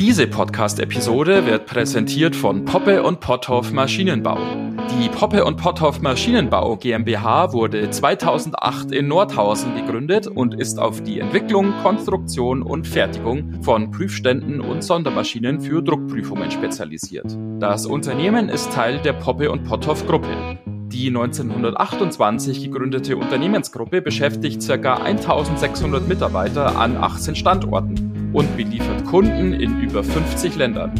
Diese Podcast-Episode wird präsentiert von Poppe und Potthoff Maschinenbau. Die Poppe und Potthoff Maschinenbau GmbH wurde 2008 in Nordhausen gegründet und ist auf die Entwicklung, Konstruktion und Fertigung von Prüfständen und Sondermaschinen für Druckprüfungen spezialisiert. Das Unternehmen ist Teil der Poppe und Potthoff Gruppe. Die 1928 gegründete Unternehmensgruppe beschäftigt ca. 1600 Mitarbeiter an 18 Standorten und beliefert Kunden in über 50 Ländern.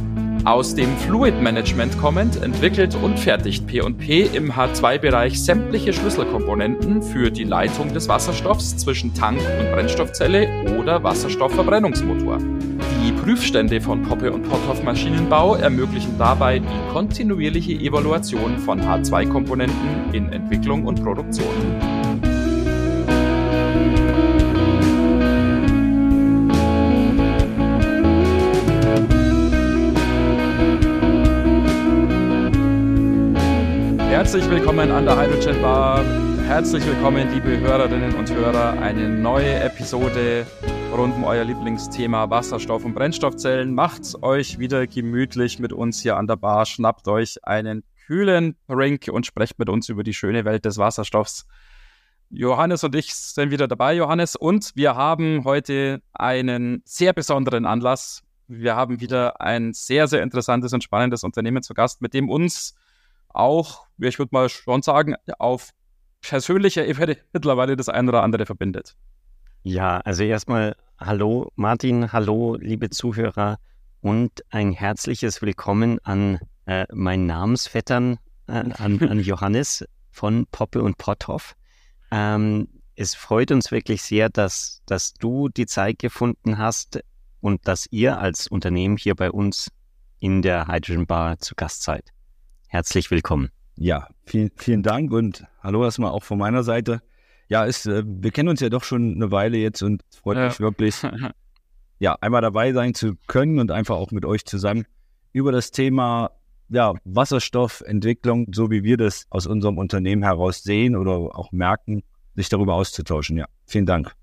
Aus dem Fluid Management kommend entwickelt und fertigt P&P im H2-Bereich sämtliche Schlüsselkomponenten für die Leitung des Wasserstoffs zwischen Tank- und Brennstoffzelle oder Wasserstoffverbrennungsmotor. Die Prüfstände von Poppe und Potthoff Maschinenbau ermöglichen dabei die kontinuierliche Evaluation von H2-Komponenten in Entwicklung und Produktion. Herzlich willkommen an der Hydrogen Bar. Herzlich willkommen, liebe Hörerinnen und Hörer. Eine neue Episode rund um euer Lieblingsthema Wasserstoff und Brennstoffzellen. Macht's euch wieder gemütlich mit uns hier an der Bar. Schnappt euch einen kühlen Drink und sprecht mit uns über die schöne Welt des Wasserstoffs. Johannes und ich sind wieder dabei, Johannes, und wir haben heute einen sehr besonderen Anlass. Wir haben wieder ein sehr, sehr interessantes und spannendes Unternehmen zu Gast, mit dem uns auch, ich würde mal schon sagen, auf persönlicher Ebene mittlerweile das eine oder andere verbindet. Ja, also erstmal hallo Martin, hallo liebe Zuhörer und ein herzliches Willkommen an äh, meinen Namensvettern, äh, an, an, Johannes von Poppe und Potthoff. Ähm, es freut uns wirklich sehr, dass, dass du die Zeit gefunden hast und dass ihr als Unternehmen hier bei uns in der Hydrogen Bar zu Gast seid. Herzlich willkommen. Ja, vielen, vielen Dank und hallo erstmal auch von meiner Seite ja, ist, äh, wir kennen uns ja doch schon eine Weile jetzt und es freut ja. mich wirklich, ja, einmal dabei sein zu können und einfach auch mit euch zusammen über das Thema ja, Wasserstoffentwicklung, so wie wir das aus unserem Unternehmen heraus sehen oder auch merken, sich darüber auszutauschen. Ja, vielen Dank.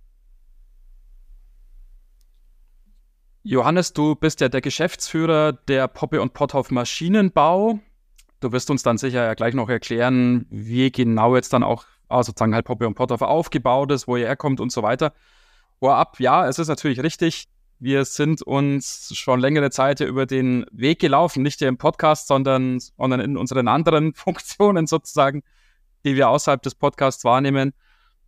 Johannes, du bist ja der Geschäftsführer der Poppe und Potthoff Maschinenbau. Du wirst uns dann sicher ja gleich noch erklären, wie genau jetzt dann auch ah, sozusagen halt Poppy und Potter aufgebaut ist, wo ihr herkommt und so weiter. Vorab, ja, es ist natürlich richtig. Wir sind uns schon längere Zeit über den Weg gelaufen, nicht hier im Podcast, sondern, sondern in unseren anderen Funktionen sozusagen, die wir außerhalb des Podcasts wahrnehmen.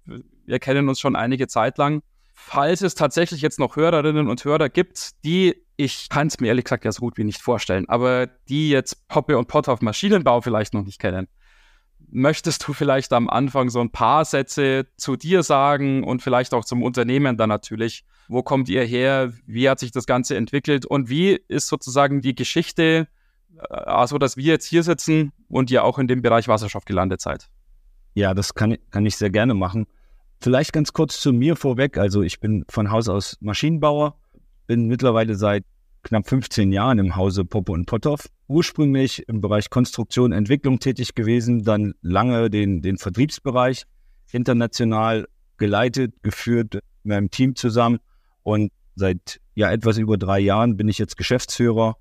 Wir kennen uns schon einige Zeit lang. Falls es tatsächlich jetzt noch Hörerinnen und Hörer gibt, die, ich kann es mir ehrlich gesagt ja so gut wie nicht vorstellen, aber die jetzt Poppe und Potter auf Maschinenbau vielleicht noch nicht kennen, möchtest du vielleicht am Anfang so ein paar Sätze zu dir sagen und vielleicht auch zum Unternehmen dann natürlich? Wo kommt ihr her? Wie hat sich das Ganze entwickelt? Und wie ist sozusagen die Geschichte, also dass wir jetzt hier sitzen und ihr auch in dem Bereich Wasserstoff gelandet seid? Ja, das kann, kann ich sehr gerne machen. Vielleicht ganz kurz zu mir vorweg. Also ich bin von Haus aus Maschinenbauer, bin mittlerweile seit knapp 15 Jahren im Hause Poppe und Potthoff. Ursprünglich im Bereich Konstruktion, Entwicklung tätig gewesen, dann lange den, den Vertriebsbereich international geleitet, geführt mit meinem Team zusammen und seit ja etwas über drei Jahren bin ich jetzt Geschäftsführer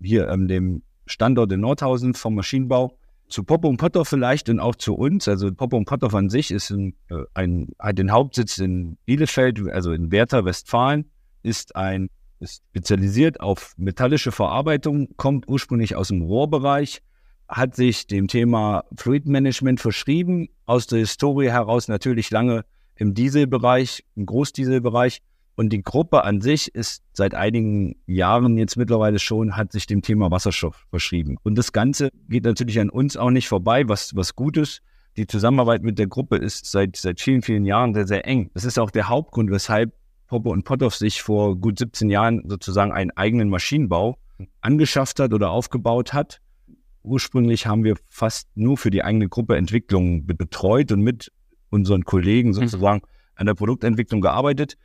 hier an dem Standort in Nordhausen vom Maschinenbau. Zu Poppe und Potthoff vielleicht und auch zu uns. Also Poppe und Potthoff an sich ist ein, äh, ein, hat den Hauptsitz in Bielefeld, also in Werther, Westfalen, ist ein ist spezialisiert auf metallische Verarbeitung, kommt ursprünglich aus dem Rohrbereich, hat sich dem Thema Fluid Management verschrieben, aus der Historie heraus natürlich lange im Dieselbereich, im Großdieselbereich. Und die Gruppe an sich ist seit einigen Jahren jetzt mittlerweile schon, hat sich dem Thema Wasserstoff verschrieben. Und das Ganze geht natürlich an uns auch nicht vorbei, was, was gut ist. Die Zusammenarbeit mit der Gruppe ist seit, seit vielen, vielen Jahren sehr, sehr eng. Das ist auch der Hauptgrund, weshalb Poppe und Potthoff sich vor gut 17 Jahren sozusagen einen eigenen Maschinenbau angeschafft hat oder aufgebaut hat. Ursprünglich haben wir fast nur für die eigene Gruppe Entwicklung betreut und mit unseren Kollegen mhm. sozusagen an der Produktentwicklung gearbeitet.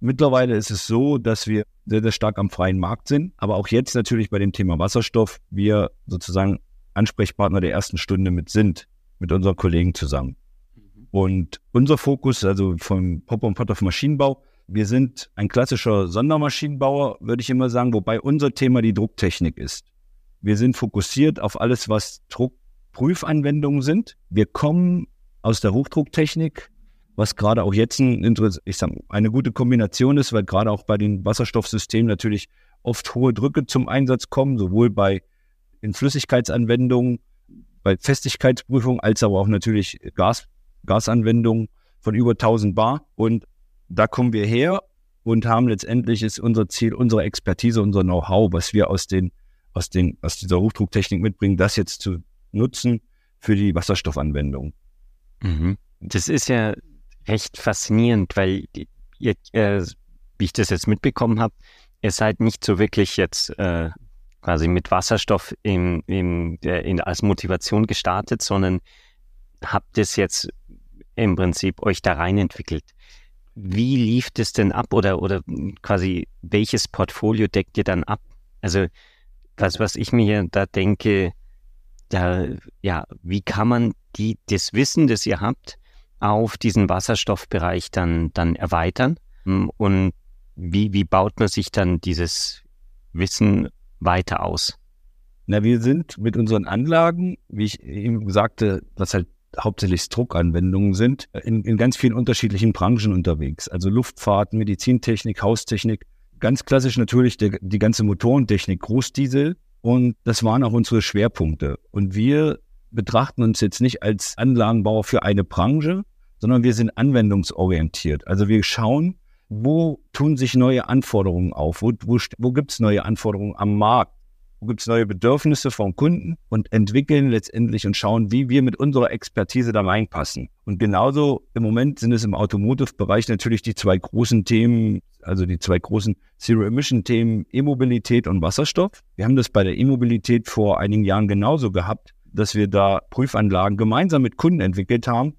Mittlerweile ist es so, dass wir sehr, sehr stark am freien Markt sind, aber auch jetzt natürlich bei dem Thema Wasserstoff wir sozusagen Ansprechpartner der ersten Stunde mit sind, mit unseren Kollegen zusammen. Mhm. Und unser Fokus, also vom Pop und Pot auf Maschinenbau, Wir sind ein klassischer Sondermaschinenbauer, würde ich immer sagen, wobei unser Thema die Drucktechnik ist. Wir sind fokussiert auf alles, was Druckprüfanwendungen sind. Wir kommen aus der Hochdrucktechnik, was gerade auch jetzt ein, ich sag, eine gute Kombination ist, weil gerade auch bei den Wasserstoffsystemen natürlich oft hohe Drücke zum Einsatz kommen, sowohl bei in Flüssigkeitsanwendungen, bei Festigkeitsprüfungen, als aber auch natürlich Gas, Gasanwendungen von über 1000 Bar. Und da kommen wir her und haben letztendlich ist unser Ziel, unsere Expertise, unser Know-how, was wir aus den, aus den, aus dieser Hochdrucktechnik mitbringen, das jetzt zu nutzen für die Wasserstoffanwendung. Mhm. Das ist ja recht faszinierend, weil ihr, äh, wie ich das jetzt mitbekommen habe, ihr seid nicht so wirklich jetzt äh, quasi mit Wasserstoff im, im, in, als Motivation gestartet, sondern habt es jetzt im Prinzip euch da rein entwickelt. Wie lief das denn ab oder, oder quasi welches Portfolio deckt ihr dann ab? Also was, was ich mir da denke, da, ja, wie kann man die, das Wissen, das ihr habt, auf diesen Wasserstoffbereich dann, dann erweitern? Hm, und wie, wie baut man sich dann dieses Wissen weiter aus? Na, wir sind mit unseren Anlagen, wie ich eben sagte, was halt hauptsächlich Druckanwendungen sind, in, in ganz vielen unterschiedlichen Branchen unterwegs. Also Luftfahrt, Medizintechnik, Haustechnik. Ganz klassisch natürlich der, die ganze Motorentechnik, Großdiesel. Und das waren auch unsere Schwerpunkte. Und wir betrachten uns jetzt nicht als Anlagenbauer für eine Branche, sondern wir sind anwendungsorientiert. Also wir schauen, wo tun sich neue Anforderungen auf, wo, wo, wo gibt es neue Anforderungen am Markt, gibt es neue Bedürfnisse vom Kunden und entwickeln letztendlich und schauen, wie wir mit unserer Expertise da reinpassen. Und genauso im Moment sind es im Automotive-Bereich natürlich die zwei großen Themen, also die zwei großen Zero-Emission-Themen E-Mobilität und Wasserstoff. Wir haben das bei der E-Mobilität vor einigen Jahren genauso gehabt, dass wir da Prüfanlagen gemeinsam mit Kunden entwickelt haben,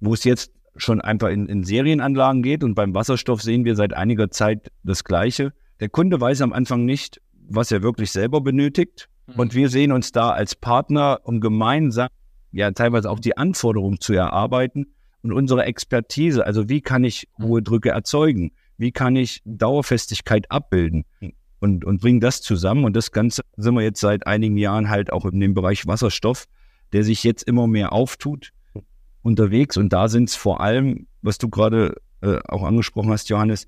wo es jetzt schon einfach in, in Serienanlagen geht. Und beim Wasserstoff sehen wir seit einiger Zeit das Gleiche. Der Kunde weiß am Anfang nicht, was er wirklich selber benötigt. Mhm. Und wir sehen uns da als Partner, um gemeinsam ja teilweise auch die Anforderungen zu erarbeiten und unsere Expertise. Also wie kann ich mhm. hohe Drücke erzeugen? Wie kann ich Dauerfestigkeit abbilden? Und, und bringen das zusammen. Und das Ganze sind wir jetzt seit einigen Jahren halt auch in dem Bereich Wasserstoff, der sich jetzt immer mehr auftut, unterwegs. Und da sind es vor allem, was du gerade äh, auch angesprochen hast, Johannes,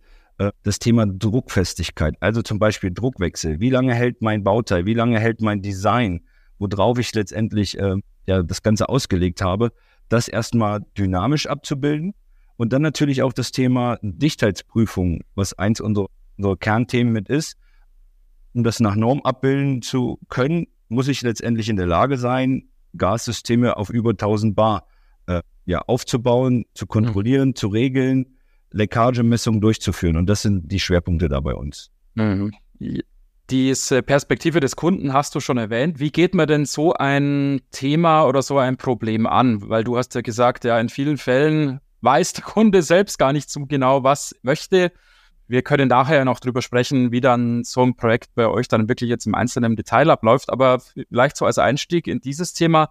das Thema Druckfestigkeit, also zum Beispiel Druckwechsel. Wie lange hält mein Bauteil? Wie lange hält mein Design, worauf ich letztendlich äh, ja, das Ganze ausgelegt habe, das erstmal dynamisch abzubilden. Und dann natürlich auch das Thema Dichtheitsprüfung, was eins unserer, unserer Kernthemen mit ist. Um das nach Norm abbilden zu können, muss ich letztendlich in der Lage sein, Gassysteme auf über 1000 Bar äh, ja, aufzubauen, zu kontrollieren, mhm. zu regeln, Leckagemessungen durchzuführen. Und das sind die Schwerpunkte da bei uns. Mhm. Diese Perspektive des Kunden hast du schon erwähnt. Wie geht man denn so ein Thema oder so ein Problem an? Weil du hast ja gesagt, ja, in vielen Fällen weiß der Kunde selbst gar nicht so genau, was möchte. Wir können nachher noch drüber sprechen, wie dann so ein Projekt bei euch dann wirklich jetzt im einzelnen Detail abläuft. Aber vielleicht so als Einstieg in dieses Thema,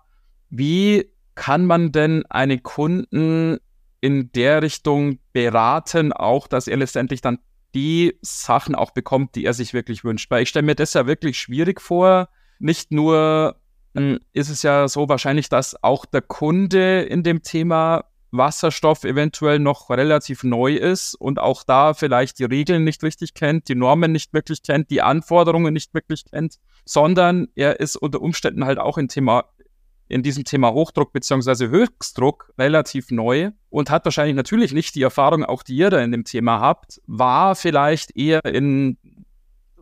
wie kann man denn einen Kunden in der Richtung beraten, auch dass er letztendlich dann die Sachen auch bekommt, die er sich wirklich wünscht. Weil ich stelle mir das ja wirklich schwierig vor. Nicht nur hm, ist es ja so wahrscheinlich, dass auch der Kunde in dem Thema Wasserstoff eventuell noch relativ neu ist und auch da vielleicht die Regeln nicht richtig kennt, die Normen nicht wirklich kennt, die Anforderungen nicht wirklich kennt, sondern er ist unter Umständen halt auch in Thema in diesem Thema Hochdruck beziehungsweise Höchstdruck relativ neu und hat wahrscheinlich natürlich nicht die Erfahrung, auch die ihr da in dem Thema habt, war vielleicht eher in,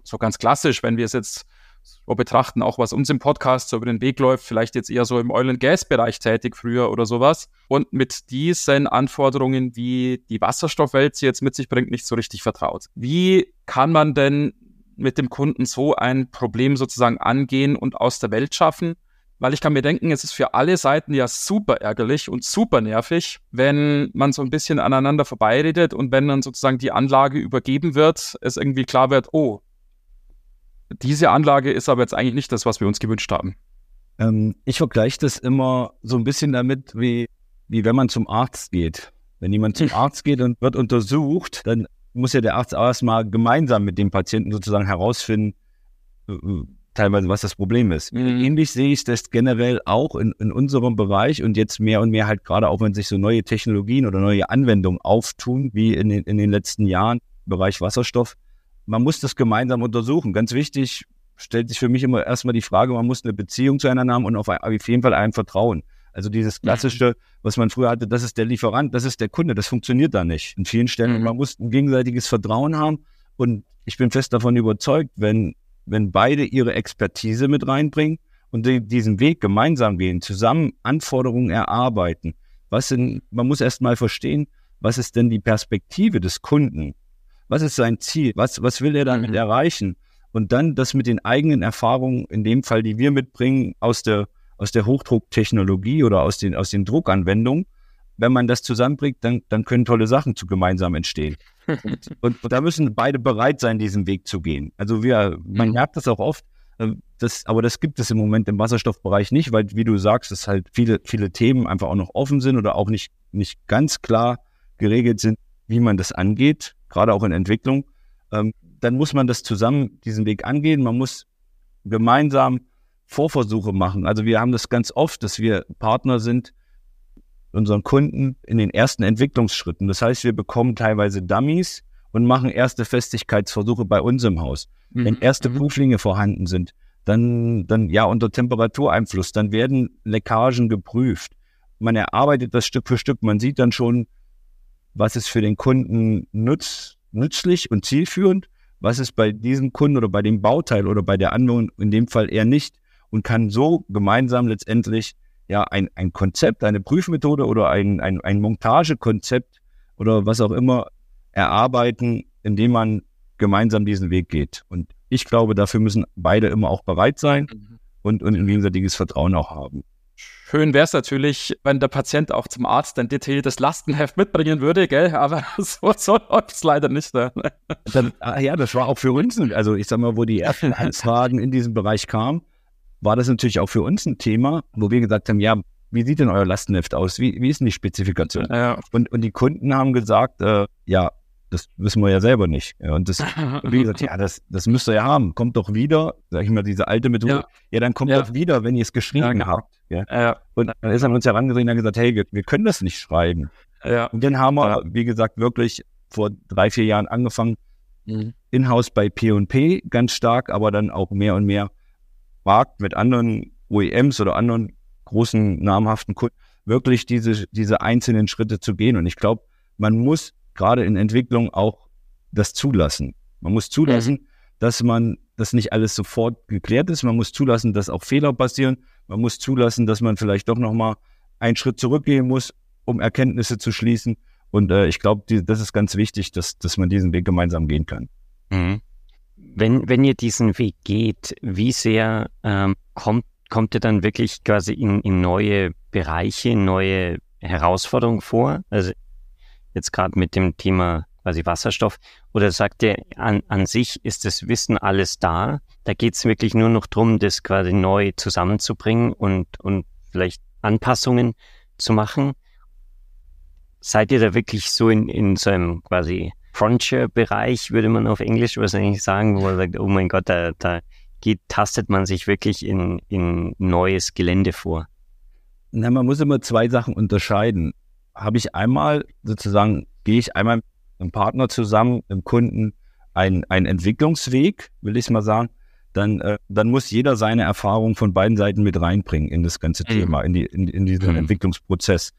so ganz klassisch, wenn wir es jetzt so betrachten, auch was uns im Podcast so über den Weg läuft, vielleicht jetzt eher so im Oil- and Gas-Bereich tätig früher oder sowas und mit diesen Anforderungen, wie die Wasserstoffwelt sie jetzt mit sich bringt, nicht so richtig vertraut. Wie kann man denn mit dem Kunden so ein Problem sozusagen angehen und aus der Welt schaffen? Weil ich kann mir denken, es ist für alle Seiten ja super ärgerlich und super nervig, wenn man so ein bisschen aneinander vorbeiredet und wenn dann sozusagen die Anlage übergeben wird, es irgendwie klar wird, oh, diese Anlage ist aber jetzt eigentlich nicht das, was wir uns gewünscht haben. Ähm, ich vergleiche das immer so ein bisschen damit, wie, wie wenn man zum Arzt geht. Wenn jemand zum Arzt geht und wird untersucht, dann muss ja der Arzt erstmal gemeinsam mit dem Patienten sozusagen herausfinden, teilweise, was das Problem ist. Mhm. Ähnlich sehe ich das generell auch in, in unserem Bereich und jetzt mehr und mehr halt gerade auch, wenn sich so neue Technologien oder neue Anwendungen auftun, wie in den, in den letzten Jahren im Bereich Wasserstoff. Man muss das gemeinsam untersuchen. Ganz wichtig stellt sich für mich immer erstmal die Frage, man muss eine Beziehung zueinander haben und auf, auf jeden Fall ein Vertrauen. Also dieses klassische, was man früher hatte, das ist der Lieferant, das ist der Kunde, das funktioniert da nicht. In vielen Stellen, mhm. man muss ein gegenseitiges Vertrauen haben und ich bin fest davon überzeugt, wenn wenn beide ihre Expertise mit reinbringen und die, diesen Weg gemeinsam gehen, zusammen Anforderungen erarbeiten. Was sind, man muss erst mal verstehen, was ist denn die Perspektive des Kunden? Was ist sein Ziel? Was, was will er damit mhm. erreichen? Und dann das mit den eigenen Erfahrungen, in dem Fall, die wir mitbringen aus der, aus der Hochdrucktechnologie oder aus den, aus den Druckanwendungen, wenn man das zusammenbringt, dann, dann können tolle Sachen zu gemeinsam entstehen. Und, und, da müssen beide bereit sein, diesen Weg zu gehen. Also wir, man mhm. merkt das auch oft, äh, das, aber das gibt es im Moment im Wasserstoffbereich nicht, weil, wie du sagst, dass halt viele, viele Themen einfach auch noch offen sind oder auch nicht, nicht ganz klar geregelt sind, wie man das angeht, gerade auch in Entwicklung. Ähm, dann muss man das zusammen diesen Weg angehen. Man muss gemeinsam Vorversuche machen. Also wir haben das ganz oft, dass wir Partner sind, unseren Kunden in den ersten Entwicklungsschritten. Das heißt, wir bekommen teilweise Dummies und machen erste Festigkeitsversuche bei uns im Haus. Mhm. Wenn erste mhm. Prüflinge vorhanden sind, dann, dann ja unter Temperatureinfluss, dann werden Leckagen geprüft. Man erarbeitet das Stück für Stück. Man sieht dann schon, was ist für den Kunden nütz, nützlich und zielführend, was ist bei diesem Kunden oder bei dem Bauteil oder bei der Anwendung in dem Fall eher nicht und kann so gemeinsam letztendlich ja, ein, ein Konzept, eine Prüfmethode oder ein, ein, ein Montagekonzept oder was auch immer erarbeiten, indem man gemeinsam diesen Weg geht. Und ich glaube, dafür müssen beide immer auch bereit sein mhm. und, und ein gegenseitiges Vertrauen auch haben. Schön wäre es natürlich, wenn der Patient auch zum Arzt ein detailliertes Lastenheft mitbringen würde, gell? Aber so, so läuft es leider nicht. Ne? Dann, ah ja, das war auch für uns, also ich sag mal, wo die ersten Anfragen in diesem Bereich kamen, war das natürlich auch für uns ein Thema, wo wir gesagt haben, ja, wie sieht denn euer Lastenheft aus? Wie, wie ist denn die Spezifikation? Ja. Und, und die Kunden haben gesagt, äh, ja, das wissen wir ja selber nicht. Ja, und das, wie gesagt, ja, das, das müsst ihr ja haben. Kommt doch wieder, sag ich mal, diese alte Methode. Ja, ja dann kommt ja. doch wieder, wenn ihr es geschrieben ja, genau. habt. Ja. Und dann ist er uns herangesehen und hat gesagt, hey, wir, wir, können das nicht schreiben. Ja. Und dann haben wir, wie gesagt, wirklich vor drei, vier Jahren angefangen, mhm. in-house bei P&P ganz stark, aber dann auch mehr und mehr Markt mit anderen OEMs oder anderen großen namhaften Kunden wirklich diese, diese einzelnen Schritte zu gehen. Und ich glaube, man muss gerade in Entwicklung auch das zulassen. Man muss zulassen, mhm. dass man, dass nicht alles sofort geklärt ist. Man muss zulassen, dass auch Fehler passieren. Man muss zulassen, dass man vielleicht doch nochmal einen Schritt zurückgehen muss, um Erkenntnisse zu schließen. Und äh, ich glaube, das ist ganz wichtig, dass, dass man diesen Weg gemeinsam gehen kann. Mhm. Wenn, wenn ihr diesen Weg geht, wie sehr ähm, kommt, kommt ihr dann wirklich quasi in, in neue Bereiche, neue Herausforderungen vor? Also jetzt gerade mit dem Thema quasi Wasserstoff? Oder sagt ihr, an, an sich ist das Wissen alles da? Da geht es wirklich nur noch darum, das quasi neu zusammenzubringen und, und vielleicht Anpassungen zu machen? Seid ihr da wirklich so in, in so einem quasi Frontier-Bereich, würde man auf Englisch wahrscheinlich sagen, wo man sagt, oh mein Gott, da, da geht, tastet man sich wirklich in, in neues Gelände vor? Na, man muss immer zwei Sachen unterscheiden. Habe ich einmal sozusagen, gehe ich einmal mit einem Partner zusammen, im Kunden, einen, einen Entwicklungsweg, will ich mal sagen, dann, äh, dann muss jeder seine Erfahrung von beiden Seiten mit reinbringen in das ganze mhm. Thema, in, die, in, in diesen mhm. Entwicklungsprozess.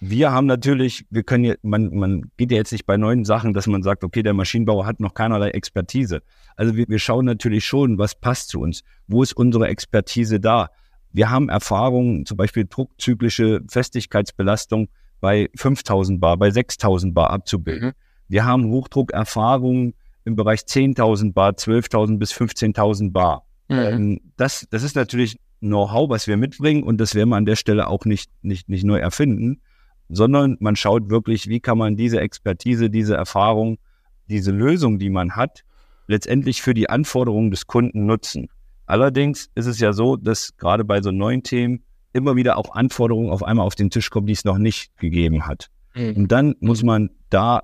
Wir haben natürlich, wir können ja, man, man geht ja jetzt nicht bei neuen Sachen, dass man sagt, okay, der Maschinenbauer hat noch keinerlei Expertise. Also wir, wir schauen natürlich schon, was passt zu uns. Wo ist unsere Expertise da? Wir haben Erfahrungen, zum Beispiel druckzyklische Festigkeitsbelastung bei 5000 Bar, bei 6000 Bar abzubilden. Mhm. Wir haben Hochdruckerfahrungen im Bereich 10.000 Bar, 12.000 bis 15.000 Bar. Mhm. Ähm, das, das ist natürlich Know-how, was wir mitbringen und das werden wir an der Stelle auch nicht, nicht, nicht neu erfinden sondern man schaut wirklich, wie kann man diese Expertise, diese Erfahrung, diese Lösung, die man hat, letztendlich für die Anforderungen des Kunden nutzen. Allerdings ist es ja so, dass gerade bei so neuen Themen immer wieder auch Anforderungen auf einmal auf den Tisch kommen, die es noch nicht gegeben hat. Mhm. Und dann muss man da,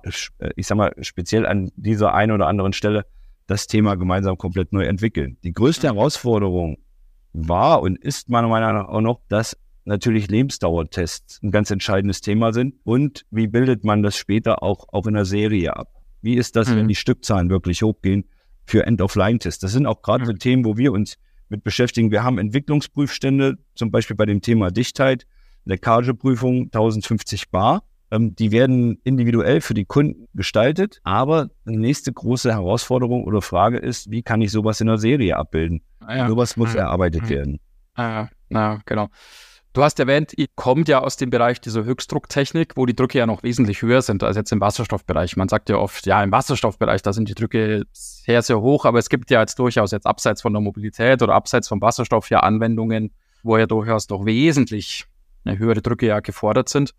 ich sag mal, speziell an dieser einen oder anderen Stelle das Thema gemeinsam komplett neu entwickeln. Die größte mhm. Herausforderung war und ist meiner Meinung nach auch noch, dass natürlich Lebensdauertests ein ganz entscheidendes Thema sind. Und wie bildet man das später auch, auch in der Serie ab? Wie ist das, mhm. wenn die Stückzahlen wirklich hochgehen für End-of-Line-Tests? Das sind auch gerade mhm. so Themen, wo wir uns mit beschäftigen. Wir haben Entwicklungsprüfstände, zum Beispiel bei dem Thema Dichtheit, Leckageprüfung 1050 Bar. Ähm, die werden individuell für die Kunden gestaltet. Aber die nächste große Herausforderung oder Frage ist, wie kann ich sowas in der Serie abbilden? Ah, ja. Sowas muss mhm. erarbeitet mhm. werden. Ah, ja, genau. Du hast erwähnt, ihr kommt ja aus dem Bereich dieser Höchstdrucktechnik, wo die Drücke ja noch wesentlich höher sind als jetzt im Wasserstoffbereich. Man sagt ja oft, ja, im Wasserstoffbereich, da sind die Drücke sehr, sehr hoch, aber es gibt ja jetzt durchaus jetzt abseits von der Mobilität oder abseits vom Wasserstoff ja Anwendungen, wo ja durchaus noch wesentlich höhere Drücke ja gefordert sind.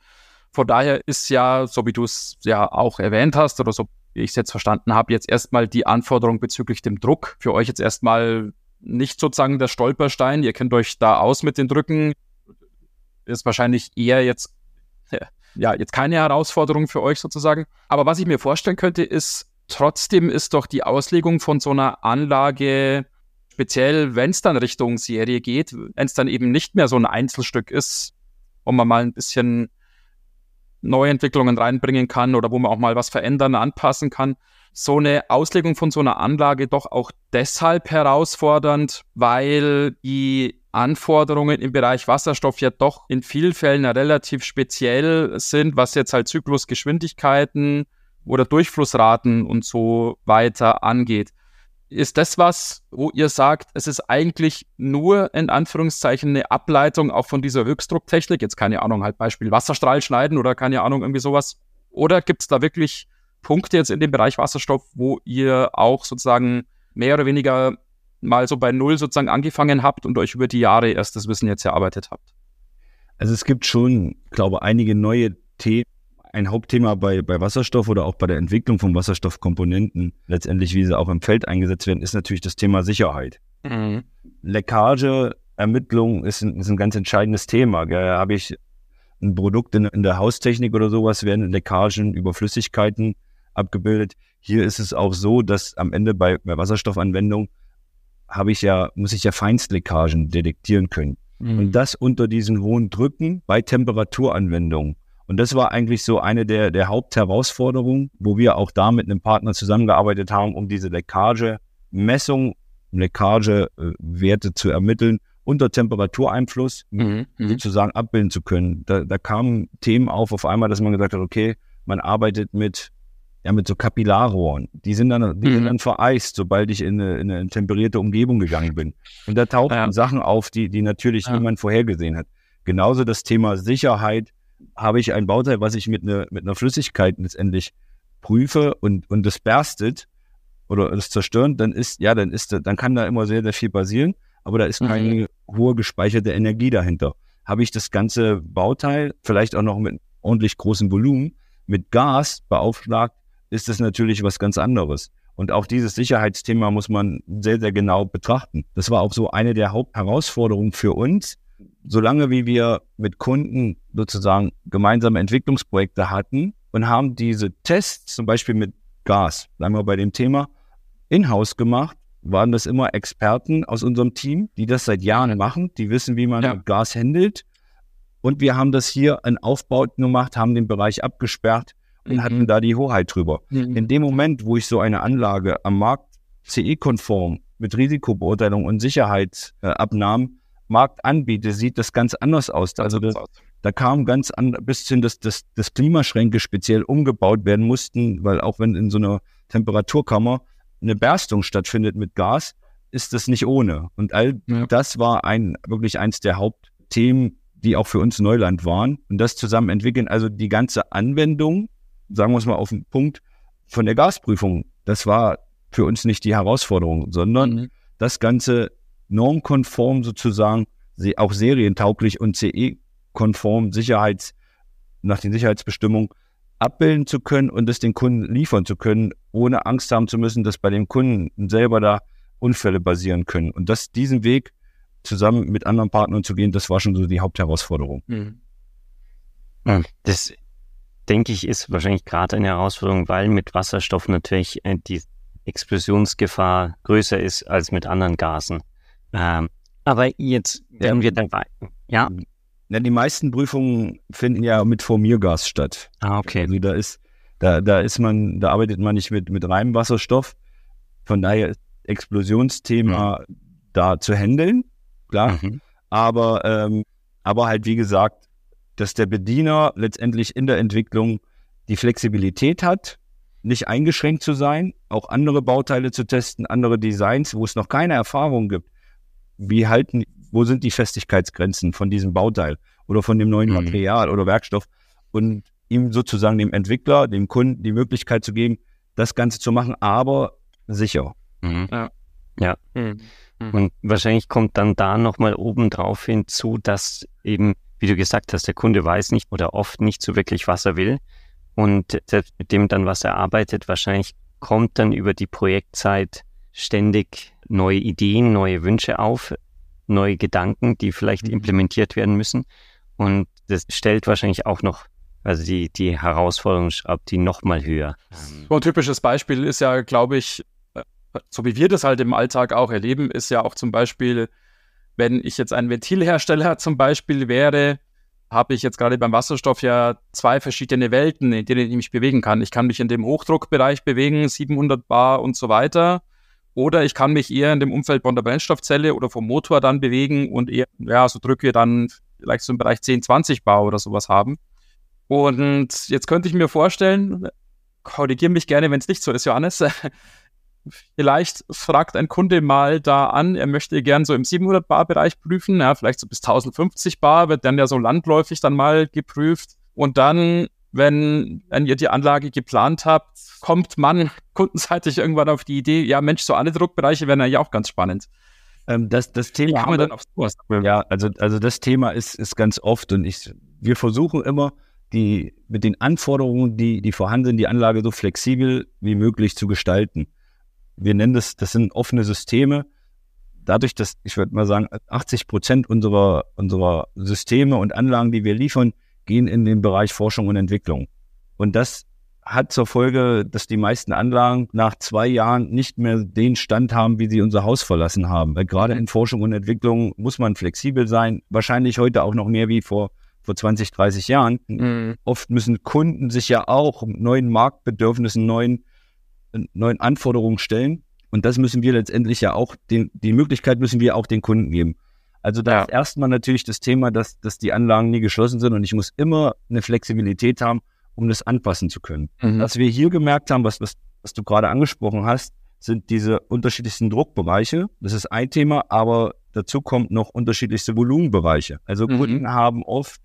Von daher ist ja, so wie du es ja auch erwähnt hast oder so wie ich es jetzt verstanden habe, jetzt erstmal die Anforderung bezüglich dem Druck für euch jetzt erstmal nicht sozusagen der Stolperstein. Ihr kennt euch da aus mit den Drücken ist wahrscheinlich eher jetzt, ja, jetzt keine Herausforderung für euch sozusagen. Aber was ich mir vorstellen könnte, ist, trotzdem ist doch die Auslegung von so einer Anlage, speziell wenn es dann Richtung Serie geht, wenn es dann eben nicht mehr so ein Einzelstück ist, wo man mal ein bisschen Neuentwicklungen reinbringen kann oder wo man auch mal was verändern, anpassen kann. So eine Auslegung von so einer Anlage doch auch deshalb herausfordernd, weil die Anforderungen im Bereich Wasserstoff ja doch in vielen Fällen relativ speziell sind, was jetzt halt Zyklusgeschwindigkeiten oder Durchflussraten und so weiter angeht. Ist das was, wo ihr sagt, es ist eigentlich nur in Anführungszeichen eine Ableitung auch von dieser Höchstdrucktechnik? Jetzt keine Ahnung, halt Beispiel Wasserstrahl schneiden oder keine Ahnung, irgendwie sowas. Oder gibt es da wirklich Punkte jetzt in dem Bereich Wasserstoff, wo ihr auch sozusagen mehr oder weniger mal so bei Null sozusagen angefangen habt und euch über die Jahre erst das Wissen jetzt erarbeitet habt? Also es gibt schon, glaube einige neue Themen. Ein Hauptthema bei, bei Wasserstoff oder auch bei der Entwicklung von Wasserstoffkomponenten, letztendlich wie sie auch im Feld eingesetzt werden, ist natürlich das Thema Sicherheit. Mhm. Leckage, Ermittlung ist ein, ist ein ganz entscheidendes Thema. Da habe ich ein Produkt in, in der Haustechnik oder sowas, werden Leckagen über Flüssigkeiten abgebildet. Hier ist es auch so, dass am Ende bei, bei Wasserstoffanwendung habe ich ja, muss ich ja Feinstleckagen detektieren können. Mhm. Und das unter diesen hohen Drücken bei Temperaturanwendungen. Und das war eigentlich so eine der, der Hauptherausforderungen, wo wir auch da mit einem Partner zusammengearbeitet haben, um diese Leckagemessung, Leckagewerte zu ermitteln unter Temperatureinfluss mhm. mhm. sozusagen abbilden zu können. Da, da kamen Themen auf auf einmal, dass man gesagt hat, okay, man arbeitet mit ja, mit so Kapillarrohren. Die sind dann, die mhm. sind dann vereist, sobald ich in eine, in eine, temperierte Umgebung gegangen bin. Und da tauchten ja. Sachen auf, die, die natürlich ja. niemand vorhergesehen hat. Genauso das Thema Sicherheit habe ich ein Bauteil, was ich mit, eine, mit einer Flüssigkeit letztendlich prüfe und, und das berstet oder das zerstören, dann ist, ja, dann ist, dann kann da immer sehr, sehr viel passieren, aber da ist mhm. keine hohe gespeicherte Energie dahinter. Habe ich das ganze Bauteil, vielleicht auch noch mit ordentlich großem Volumen, mit Gas beaufschlagt, ist es natürlich was ganz anderes. Und auch dieses Sicherheitsthema muss man sehr, sehr genau betrachten. Das war auch so eine der Hauptherausforderungen für uns. Solange wie wir mit Kunden sozusagen gemeinsame Entwicklungsprojekte hatten und haben diese Tests, zum Beispiel mit Gas, bleiben wir bei dem Thema, in-house gemacht, waren das immer Experten aus unserem Team, die das seit Jahren machen, die wissen, wie man ja. Gas handelt. Und wir haben das hier in Aufbauten gemacht, haben den Bereich abgesperrt mhm. hatten da die Hoheit drüber. Mhm. In dem Moment, wo ich so eine Anlage am Markt CE-konform mit Risikobeurteilung und Sicherheitsabnahmen Markt anbiete, sieht das ganz anders aus. Also das, da kam ganz an, bis hin, dass, dass, dass Klimaschränke speziell umgebaut werden mussten, weil auch wenn in so einer Temperaturkammer eine Berstung stattfindet mit Gas, ist das nicht ohne. Und all ja. das war ein wirklich eins der Hauptthemen, die auch für uns Neuland waren. Und das zusammen entwickeln, also die ganze Anwendung sagen wir es mal auf den Punkt, von der Gasprüfung. Das war für uns nicht die Herausforderung, sondern mhm. das Ganze normkonform sozusagen, auch serientauglich und CE-konform Sicherheits, nach den Sicherheitsbestimmungen abbilden zu können und es den Kunden liefern zu können, ohne Angst haben zu müssen, dass bei dem Kunden selber da Unfälle basieren können. Und das, diesen Weg zusammen mit anderen Partnern zu gehen, das war schon so die Hauptherausforderung. Mhm. Das denke ich, ist wahrscheinlich gerade eine Herausforderung, weil mit Wasserstoff natürlich äh, die Explosionsgefahr größer ist als mit anderen Gasen. Ähm, aber jetzt, wenn wir dabei, ja. ja. Die meisten Prüfungen finden ja mit Formiergas statt. Ah, okay. Also da ist, da, da ist man, da arbeitet man nicht mit, mit reinem Wasserstoff. Von daher ist Explosionsthema mhm. da zu handeln, klar. Mhm. Aber, ähm, aber halt, wie gesagt, dass der Bediener letztendlich in der Entwicklung die Flexibilität hat, nicht eingeschränkt zu sein, auch andere Bauteile zu testen, andere Designs, wo es noch keine Erfahrung gibt. Wie halten, wo sind die Festigkeitsgrenzen von diesem Bauteil oder von dem neuen mhm. Material oder Werkstoff und ihm sozusagen dem Entwickler, dem Kunden die Möglichkeit zu geben, das Ganze zu machen, aber sicher. Mhm. Ja. ja. Mhm. mhm. Und wahrscheinlich kommt dann da nochmal obendrauf hinzu, dass eben, wie du gesagt hast, der Kunde weiß nicht oder oft nicht so wirklich, was er will. Und selbst mit dem dann, was er arbeitet, wahrscheinlich kommt dann über die Projektzeit ständig neue Ideen, neue Wünsche auf, neue Gedanken, die vielleicht mhm. implementiert werden müssen. Und das stellt wahrscheinlich auch noch, also die, die Herausforderung schraubt die nochmal höher. So ein typisches Beispiel ist ja, glaube ich, äh, so wie wir das halt im Alltag auch erleben, ist ja auch zum Beispiel, wenn ich jetzt ein Ventilhersteller zum Beispiel wäre, habe ich jetzt gerade beim Wasserstoff ja zwei verschiedene Welten, in denen ich mich bewegen kann. Ich kann mich in dem Hochdruckbereich bewegen, 700 Bar und so weiter. Oder ich kann mich eher in dem Umfeld von der Brennstoffzelle oder vom Motor dann bewegen und eher, ja, so Drücke dann vielleicht so im Bereich 10, 20 Bar oder sowas haben. Und jetzt könnte ich mir vorstellen, korrigiere mich gerne, wenn es nicht so ist, Johannes, Vielleicht fragt ein Kunde mal da an, er möchte gern so im 700 Bar Bereich prüfen, ja, vielleicht so bis 1050 Bar wird dann ja so landläufig dann mal geprüft und dann wenn, wenn ihr die Anlage geplant habt, kommt man kundenseitig irgendwann auf die Idee, ja Mensch, so alle Druckbereiche wären ja auch ganz spannend. Ähm, das, das Thema haben wir dann auf sowas. Ja, also, also das Thema ist, ist ganz oft und ich, wir versuchen immer, die, mit den Anforderungen, die, die vorhanden sind, die Anlage so flexibel wie möglich zu gestalten wir nennen das, das sind offene Systeme. Dadurch, dass ich würde mal sagen, 80 Prozent unserer, unserer Systeme und Anlagen, die wir liefern, gehen in den Bereich Forschung und Entwicklung. Und das hat zur Folge, dass die meisten Anlagen nach zwei Jahren nicht mehr den Stand haben, wie sie unser Haus verlassen haben. Weil gerade in Forschung und Entwicklung muss man flexibel sein. Wahrscheinlich heute auch noch mehr wie vor, vor 20, 30 Jahren. Mhm. Oft müssen Kunden sich ja auch neuen Marktbedürfnissen, neuen neuen Anforderungen stellen. Und das müssen wir letztendlich ja auch, den, die Möglichkeit müssen wir auch den Kunden geben. Also da ja. ist erstmal natürlich das Thema, dass, dass die Anlagen nie geschlossen sind und ich muss immer eine Flexibilität haben, um das anpassen zu können. Mhm. Was wir hier gemerkt haben, was, was, was du gerade angesprochen hast, sind diese unterschiedlichsten Druckbereiche. Das ist ein Thema, aber dazu kommt noch unterschiedlichste Volumenbereiche. Also mhm. Kunden haben oft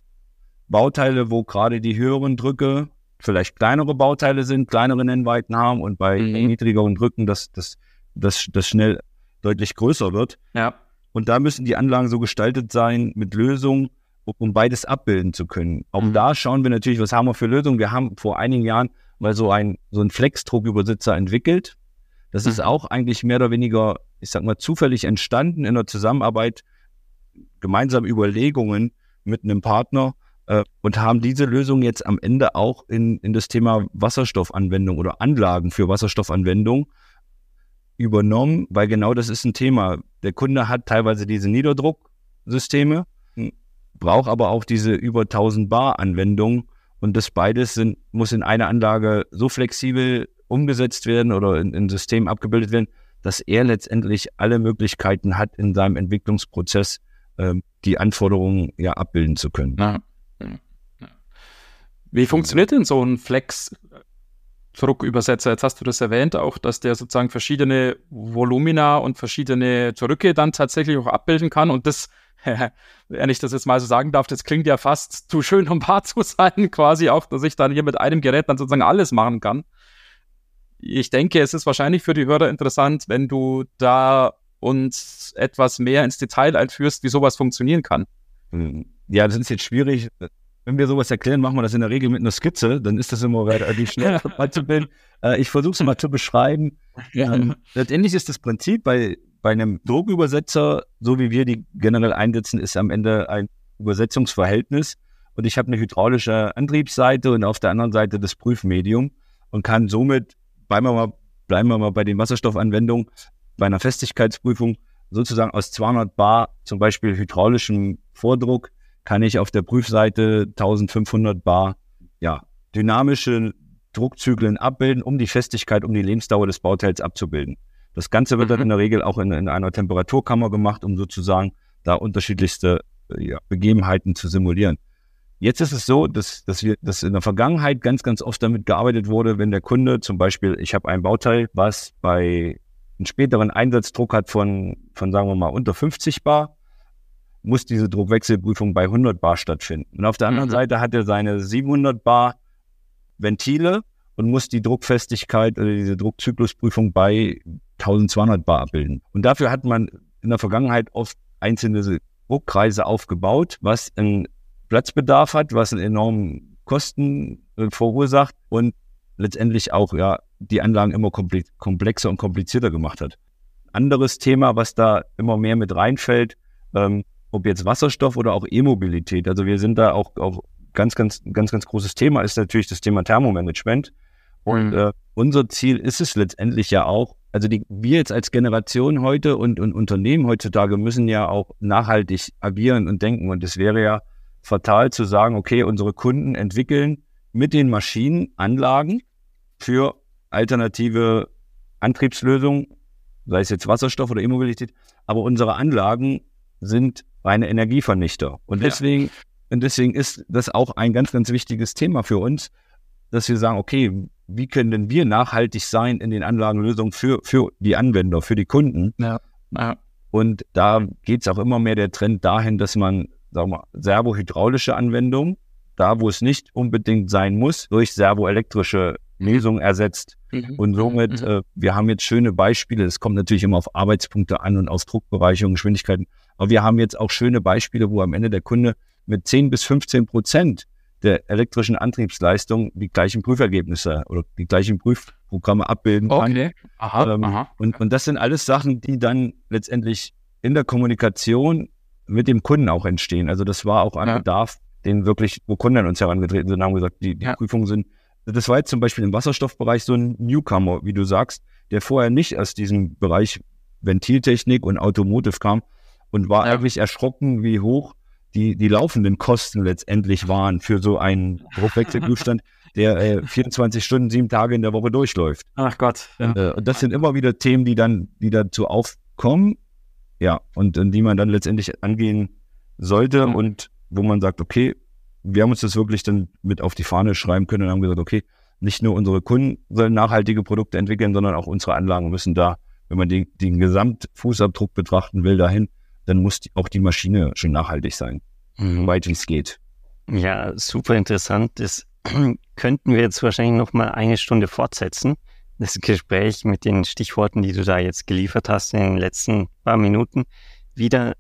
Bauteile, wo gerade die höheren Drücke vielleicht kleinere Bauteile sind, kleinere Nennweiten haben und bei mhm. niedrigeren Drücken das, das, das, das schnell deutlich größer wird. Ja. Und da müssen die Anlagen so gestaltet sein mit Lösungen, um beides abbilden zu können. Auch mhm. da schauen wir natürlich, was haben wir für Lösungen. Wir haben vor einigen Jahren mal so ein, so ein Flex-Druckübersitzer entwickelt. Das mhm. ist auch eigentlich mehr oder weniger, ich sag mal, zufällig entstanden in der Zusammenarbeit, gemeinsam Überlegungen mit einem Partner, und haben diese Lösung jetzt am Ende auch in, in das Thema Wasserstoffanwendung oder Anlagen für Wasserstoffanwendung übernommen, weil genau das ist ein Thema. Der Kunde hat teilweise diese Niederdrucksysteme, braucht aber auch diese über 1000 Bar Anwendung und das beides sind, muss in einer Anlage so flexibel umgesetzt werden oder in, in System abgebildet werden, dass er letztendlich alle Möglichkeiten hat, in seinem Entwicklungsprozess äh, die Anforderungen ja abbilden zu können. Ja. Wie funktioniert denn so ein Flex? Druckübersetzer, jetzt hast du das erwähnt, auch, dass der sozusagen verschiedene Volumina und verschiedene Drücke dann tatsächlich auch abbilden kann. Und das, wenn ich das jetzt mal so sagen darf, das klingt ja fast zu schön, um wahr zu sein, quasi auch, dass ich dann hier mit einem Gerät dann sozusagen alles machen kann. Ich denke, es ist wahrscheinlich für die Hörer interessant, wenn du da uns etwas mehr ins Detail einführst, wie sowas funktionieren kann. Hm. Ja, das ist jetzt schwierig wenn wir sowas erklären, machen wir das in der Regel mit einer Skizze, dann ist das immer relativ schnell beizubilden. Äh, ich versuche es mal zu beschreiben. Ähm, letztendlich ist das Prinzip bei, bei einem Druckübersetzer, so wie wir die generell einsetzen, ist am Ende ein Übersetzungsverhältnis. und ich habe eine hydraulische Antriebsseite und auf der anderen Seite das Prüfmedium und kann somit, bleiben wir mal, bleiben wir mal bei den Wasserstoffanwendungen, bei einer Festigkeitsprüfung sozusagen aus 200 Bar, zum Beispiel hydraulischem Vordruck, kann ich auf der Prüfseite 1500 Bar, ja, dynamische Druckzyklen abbilden, um die Festigkeit, um die Lebensdauer des Bauteils abzubilden. Das Ganze wird mhm. dann in der Regel auch in, in, einer Temperaturkammer gemacht, um sozusagen da unterschiedlichste ja, Begebenheiten zu simulieren. Jetzt ist es so, dass, dass wir, dass in der Vergangenheit ganz, ganz oft damit gearbeitet wurde, wenn der Kunde zum Beispiel, ich habe ein Bauteil, was bei einen späteren Einsatzdruck hat von, von sagen wir mal unter 50 Bar, muss diese Druckwechselprüfung bei 100 Bar stattfinden. Und auf der anderen mhm. Seite hat er seine 700 Bar Ventile und muss die Druckfestigkeit oder diese Druckzyklusprüfung bei 1200 Bar abbilden. Und dafür hat man in der Vergangenheit oft einzelne Druckkreise aufgebaut, was einen Platzbedarf hat, was einen enormen Kosten äh, verursacht und letztendlich auch ja die Anlagen immer komplexer und komplizierter gemacht hat. Anderes Thema, was da immer mehr mit reinfällt, ähm, ob jetzt Wasserstoff oder auch E-Mobilität. Also wir sind da auch, auch ganz, ganz, ganz, ganz großes Thema ist natürlich das Thema Thermomanagement. Und mhm. äh, unser Ziel ist es letztendlich ja auch, also die, wir jetzt als Generation heute und, und Unternehmen heutzutage müssen ja auch nachhaltig agieren und denken. Und es wäre ja fatal zu sagen, okay, unsere Kunden entwickeln mit den Maschinen Anlagen für alternative Antriebslösungen, sei es jetzt Wasserstoff oder E-Mobilität, aber unsere Anlagen sind reine Energievernichter. Und deswegen, ja. und deswegen ist das auch ein ganz, ganz wichtiges Thema für uns, dass wir sagen, okay, wie können denn wir nachhaltig sein in den Anlagenlösungen für, für die Anwender, für die Kunden? Ja. ja. Und da geht es auch immer mehr der Trend dahin, dass man, sagen wir, servohydraulische Anwendungen, da wo es nicht unbedingt sein muss, durch servoelektrische Lösungen ersetzt. Mhm. Und somit, mhm. äh, wir haben jetzt schöne Beispiele. Es kommt natürlich immer auf Arbeitspunkte an und auf Druckbereiche und Geschwindigkeiten. Aber wir haben jetzt auch schöne Beispiele, wo am Ende der Kunde mit 10 bis 15 Prozent der elektrischen Antriebsleistung die gleichen Prüfergebnisse oder die gleichen Prüfprogramme abbilden kann. Okay. Aha, ähm, aha. Und, und das sind alles Sachen, die dann letztendlich in der Kommunikation mit dem Kunden auch entstehen. Also das war auch ein ja. Bedarf, den wirklich, wo Kunden an uns herangetreten sind, haben gesagt, die, die ja. Prüfungen sind, das war jetzt zum Beispiel im Wasserstoffbereich so ein Newcomer, wie du sagst, der vorher nicht aus diesem Bereich Ventiltechnik und Automotive kam und war ja. eigentlich erschrocken, wie hoch die, die laufenden Kosten letztendlich waren für so einen Druckwechselzustand, der äh, 24 Stunden, sieben Tage in der Woche durchläuft. Ach Gott. Ja. Äh, und das sind immer wieder Themen, die dann, die dazu aufkommen, ja, und, und die man dann letztendlich angehen sollte mhm. und wo man sagt, okay, wir haben uns das wirklich dann mit auf die Fahne schreiben können und haben gesagt, okay, nicht nur unsere Kunden sollen nachhaltige Produkte entwickeln, sondern auch unsere Anlagen müssen da, wenn man den, den Gesamtfußabdruck betrachten will, dahin dann muss die, auch die Maschine schon nachhaltig sein, mhm. weit wie es geht. Ja, super interessant. Das könnten wir jetzt wahrscheinlich noch mal eine Stunde fortsetzen. Das Gespräch mit den Stichworten, die du da jetzt geliefert hast in den letzten paar Minuten. Wieder.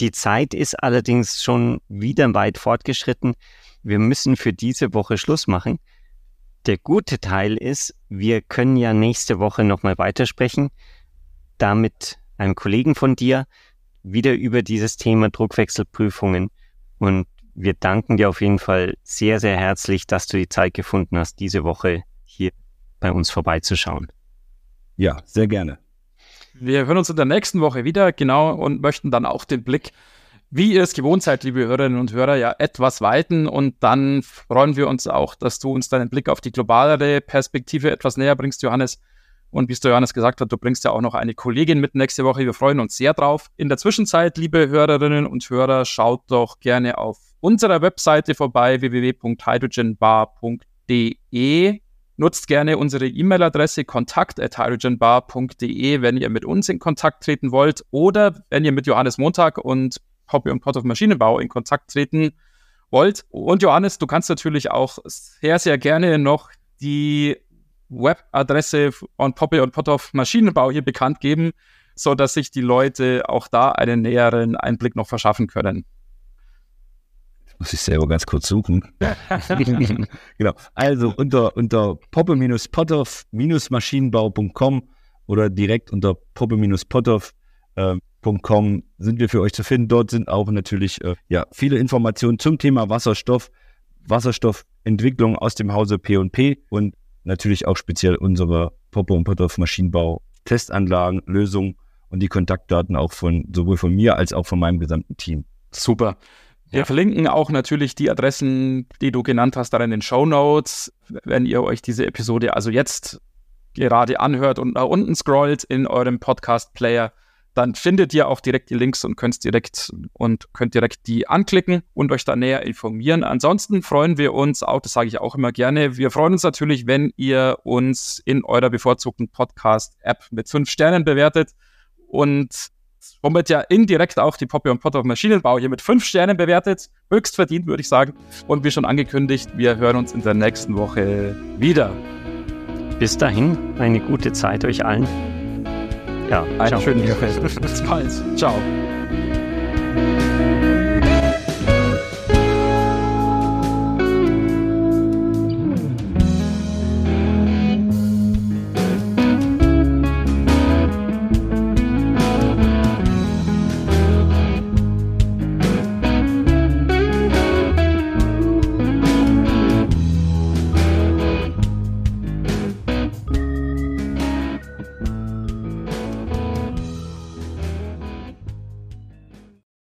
Die Zeit ist allerdings schon wieder weit fortgeschritten. Wir müssen für diese Woche Schluss machen. Der gute Teil ist, wir können ja nächste Woche nochmal weitersprechen. Damit einem Kollegen von dir wieder über dieses Thema Druckwechselprüfungen. Und wir danken dir auf jeden Fall sehr, sehr herzlich, dass du die Zeit gefunden hast, diese Woche hier bei uns vorbeizuschauen. Ja, sehr gerne. Wir hören uns in der nächsten Woche wieder, genau, und möchten dann auch den Blick, wie ihr es gewohnt seid, liebe Hörerinnen und Hörer, ja etwas weiten. Und dann freuen wir uns auch, dass du uns deinen Blick auf die globalere Perspektive etwas näher bringst, Johannes. Und wie es der Johannes gesagt hat, du bringst ja auch noch eine Kollegin mit nächste Woche. Wir freuen uns sehr drauf. In der Zwischenzeit, liebe Hörerinnen und Hörer, schaut doch gerne auf unserer Webseite vorbei, www.hydrogenbar.de. Nutzt gerne unsere E-Mail-Adresse kontakt.hydrogenbar.de, wenn ihr mit uns in Kontakt treten wollt oder wenn ihr mit Johannes Montag und Hobby und Pot of Maschinenbau in Kontakt treten wollt. Und Johannes, du kannst natürlich auch sehr, sehr gerne noch die Webadresse von Poppy und Potthoff Maschinenbau hier bekannt geben, so dass sich die Leute auch da einen näheren Einblick noch verschaffen können. Muss ich selber ganz kurz suchen. genau. Also unter, unter poppe-potthoff-maschinenbau.com oder direkt unter poppe-potthoff.de wasserstoff.com sind wir für euch zu finden. Dort sind auch natürlich äh, ja, viele Informationen zum Thema Wasserstoff, Wasserstoffentwicklung aus dem Hause P&P und natürlich auch speziell unsere Poppe und Potthoff Maschinenbau Testanlagen, Lösungen und die Kontaktdaten auch von sowohl von mir als auch von meinem gesamten Team. Super. Wir verlinken auch natürlich die Adressen, die du genannt hast, da in den Show Notes. Wenn ihr euch diese Episode also jetzt gerade anhört und nach unten scrollt in eurem Podcast-Player, dann findet ihr auch direkt die Links und könnt direkt und könnt direkt die anklicken und euch da näher informieren. Ansonsten freuen wir uns auch, das sage ich auch immer gerne, wir freuen uns natürlich, wenn ihr uns in eurer bevorzugten Podcast-App mit fünf Sternen bewertet und womit ja indirekt auch die Poppy und Potter Maschinenbau hier mit fünf Sternen bewertet. Höchst verdient, würde ich sagen. Und wie schon angekündigt, wir hören uns in der nächsten Woche wieder. Bis dahin, eine gute Zeit euch allen. Ja, einen schönen Bis bald. Ciao.